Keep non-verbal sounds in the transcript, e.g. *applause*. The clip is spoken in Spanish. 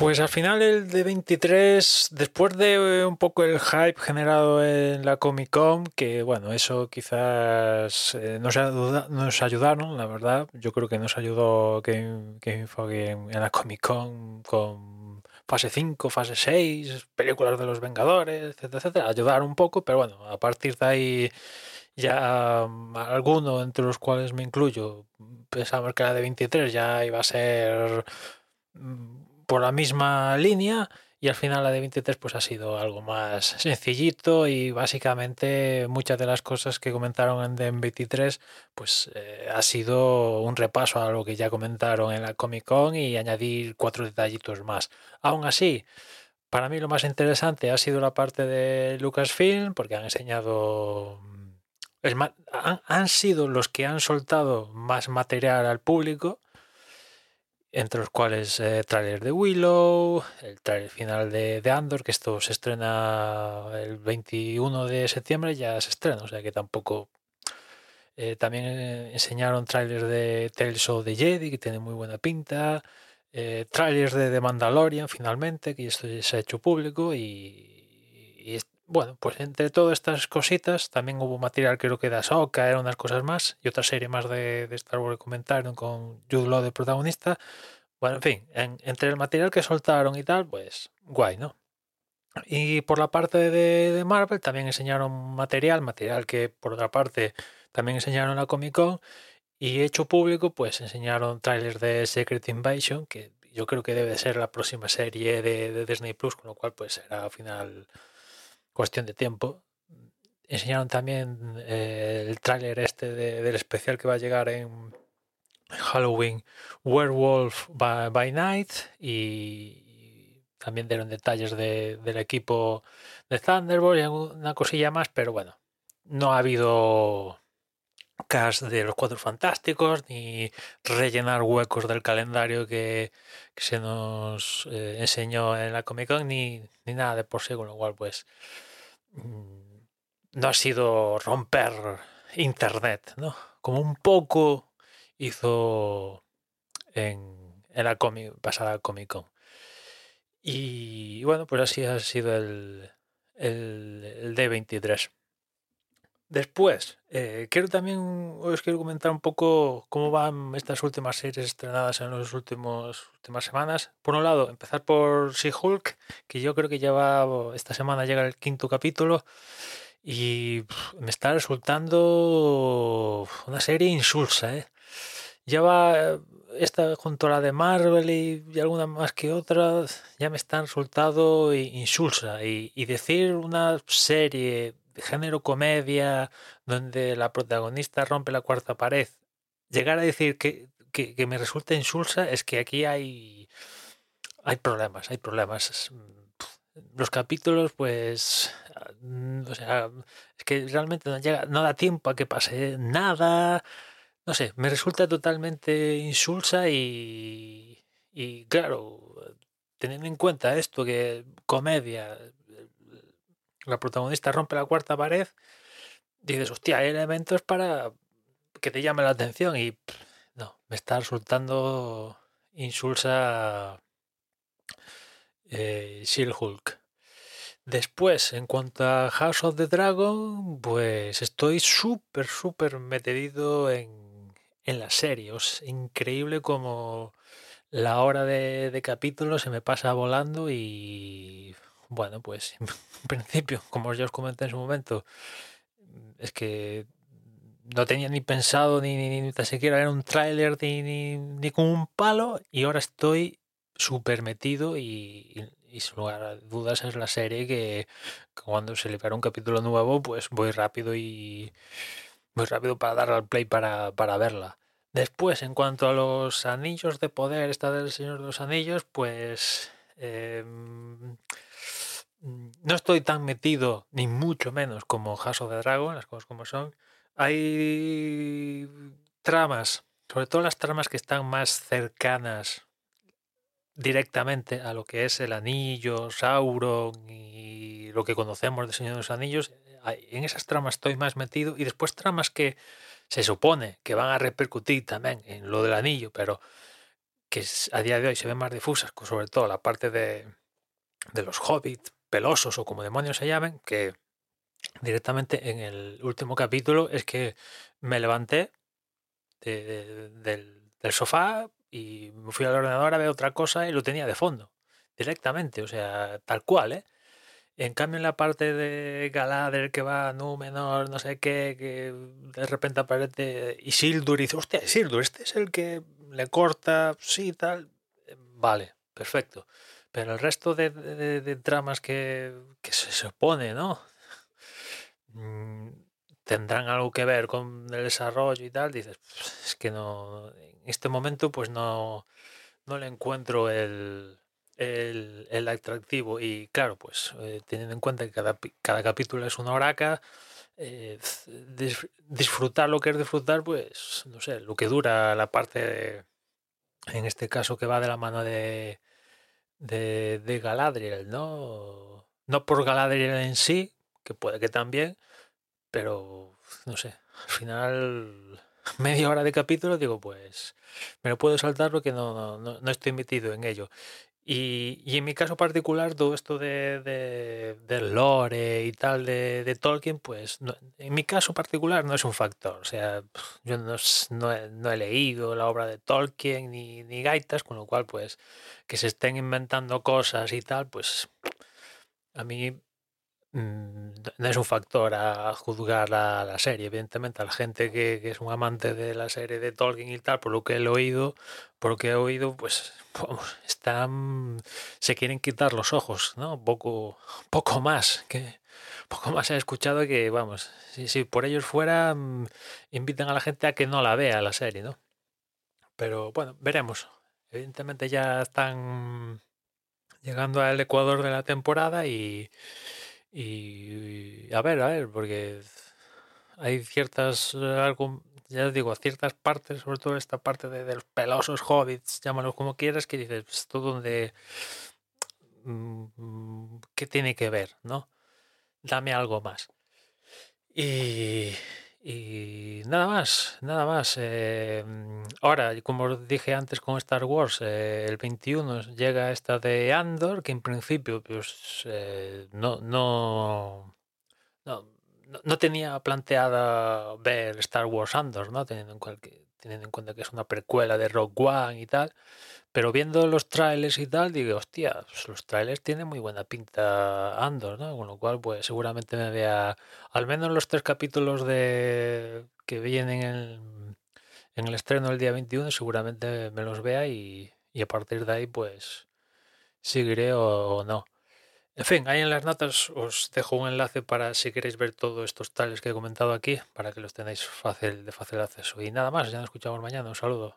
Pues al final el de 23, después de un poco el hype generado en la Comic Con, que bueno, eso quizás eh, nos, ayuda- nos ayudaron, la verdad. Yo creo que nos ayudó Game, Game Foggy en, en la Comic Con con fase 5, fase 6, películas de los Vengadores, etcétera, etcétera. Ayudaron un poco, pero bueno, a partir de ahí ya mm, alguno, entre los cuales me incluyo, pensamos que la de 23 ya iba a ser mm, por la misma línea y al final la de 23 pues ha sido algo más sencillito y básicamente muchas de las cosas que comentaron en, en 23 pues eh, ha sido un repaso a lo que ya comentaron en la Comic Con y añadir cuatro detallitos más. Aún así, para mí lo más interesante ha sido la parte de Lucasfilm porque han enseñado mm, es han, han sido los que han soltado más material al público entre los cuales eh, tráiler de Willow, el tráiler final de, de Andor, que esto se estrena el 21 de septiembre, ya se estrena, o sea que tampoco... eh, también eh, enseñaron trailers de Tales of the Jedi, que tiene muy buena pinta, eh, trailers de The Mandalorian, finalmente, que esto ya se ha hecho público, y, bueno, pues entre todas estas cositas, también hubo material creo que de Ahsoka, eran unas cosas más, y otra serie más de, de Star Wars comentaron con Jude Law de protagonista. Bueno, en fin, en- entre el material que soltaron y tal, pues guay, ¿no? Y por la parte de, de Marvel también enseñaron material, material que por otra parte también enseñaron en la Comic Con y hecho público, pues enseñaron trailers de Secret Invasion, que yo creo que debe ser la próxima serie de, de Disney Plus, con lo cual pues será al final cuestión de tiempo. Enseñaron también eh, el tráiler este de- del especial que va a llegar en Halloween, Werewolf by, Night, y, también dieron detalles de- del equipo de Thunderbolt y una cosilla más, pero bueno, no ha habido cast de los Cuatro Fantásticos ni rellenar huecos del calendario que, se nos eh, enseñó en la Comic Con ni, ni nada de por sí, con lo cual pues mm, no ha sido romper internet, ¿no? Como un poco hizo en, en la comi- pasada Comic Con. Y bueno, pues así ha sido el, el, el D23. Después, eh, quiero también, os quiero comentar un poco cómo van estas últimas series estrenadas en las últimas semanas. Por un lado, empezar por She-Hulk, que yo creo que lleva, esta semana llega el quinto capítulo y me está resultando una serie insulsa, ¿eh? Lleva eh, esta junto a la de Marvel y, y alguna más que otra, ya me están resultando i- insulsa. Y, decir una serie género comedia donde la protagonista rompe la cuarta pared, llegar a decir que, que, que me resulta insulsa es que aquí hay, hay problemas, hay problemas. Mm, Los capítulos, pues, mm, o sea, es que realmente no, llega, no da tiempo a que pase nada. No sé, me resulta totalmente insulsa y, y claro, teniendo en cuenta esto que comedia, la protagonista rompe la cuarta pared, dices, hostia, hay elementos para que te llame la atención y no, me está resultando insulsa eh, She-Hulk. Después, en cuanto a House of the Dragon, pues estoy súper, súper metido en, en la serie. Es increíble como la hora de, de capítulo se me pasa volando y bueno, pues en *laughs* principio, como ya os comenté en su momento, es que no tenía ni pensado ni, ni, ni tan siquiera ver un tráiler ni, ni, ni con un palo y ahora estoy súper metido y, y, sin lugar a dudas es la serie que, que cuando se libera un capítulo nuevo pues voy rápido y muy rápido para darle al play para, para verla. Después, en cuanto a los anillos de poder, esta del Señor de los Anillos, pues eh, no estoy tan metido, ni mucho menos como House of the Dragon, las cosas como son. Hay tramas, sobre todo las tramas que están más cercanas directamente a lo que es el anillo, Sauron y lo que conocemos de Señor de los Anillos. En esas tramas estoy más metido y después tramas que se supone que van a repercutir también en lo del anillo, pero que a día de hoy se ven más difusas, sobre todo la parte de, de los hobbits pelosos o como demonios se llamen, que directamente en el último capítulo es que me levanté de, de, del, del, sofá y me fui al ordenador a ver otra cosa y lo tenía de fondo, directamente, o sea, tal cual, ¿eh? En cambio, en la parte de Galadriel que va a Númenor, no sé qué, que de repente aparece Isildur y dice, hostia, Isildur, este es el que le corta, sí, tal. Vale, perfecto. Pero el resto de, de, tramas que, que, se supone, ¿no? Mm, tendrán algo que ver con el desarrollo y tal, dices, es que no, en este momento pues no, no le encuentro el, el, el, atractivo. Y claro, pues eh, teniendo en cuenta que cada, cada, capítulo es una horaca, eh, dis, disfrutar lo que es disfrutar, pues no sé, lo que dura la parte de, en este caso que va de la mano de, de, de Galadriel, ¿no? No por Galadriel en sí, que puede que también, pero no sé, al final *laughs* media hora de capítulo digo pues me lo puedo saltar porque no, no, no estoy metido en ello y, y, en mi caso particular, todo esto de, de, del lore y tal de, de Tolkien, pues no, en mi caso particular no es un factor. O sea, yo no, no, he, no he, leído la obra de Tolkien ni, ni, gaitas, con lo cual, pues, que se estén inventando cosas y tal, pues a mí no es un factor a juzgar la, la serie. Evidentemente, a la gente que, que, es un amante de la serie de Tolkien y tal, por lo que he oído, por lo que he oído, pues *laughs* vamos, están, se quieren quitar los ojos, ¿no? Poco, *laughs* poco más que poco más he escuchado que, vamos, si, si por ellos fuera, mm, invitan a la gente a que no la vea la serie, ¿no? Pero bueno, veremos. Evidentemente ya están llegando al ecuador de la temporada y y a ver, a ver, porque hay ciertas, algo, ya digo, ciertas partes, sobre todo esta parte de, los pelosos hobbits, llámalos como quieras, que dices, esto donde, mmm, ¿qué tiene que ver, no? Dame algo más. Y, y nada más, nada más. Eh, ahora, como dije antes con Star Wars, eh, el 21 llega esta de Andor, que en principio pues eh, no, no, no, no, tenía planteada ver Star Wars Andor, ¿no? Teniendo en, cualquier, teniendo en cuenta que es una precuela de Rogue One y tal. Pero viendo los trailers y tal, digo, hostia, pues los trailers tienen muy buena pinta Andor. Con lo cual, pues seguramente me vea al menos los tres capítulos de que vienen en, en el estreno del día 21, seguramente me los vea y, a partir de ahí, pues seguiré o, no. En fin, ahí en las notas os dejo un enlace para si queréis ver todos estos tales que he comentado aquí, para que los tenéis fácil, de fácil acceso. Y nada más, ya nos escuchamos mañana. Un saludo.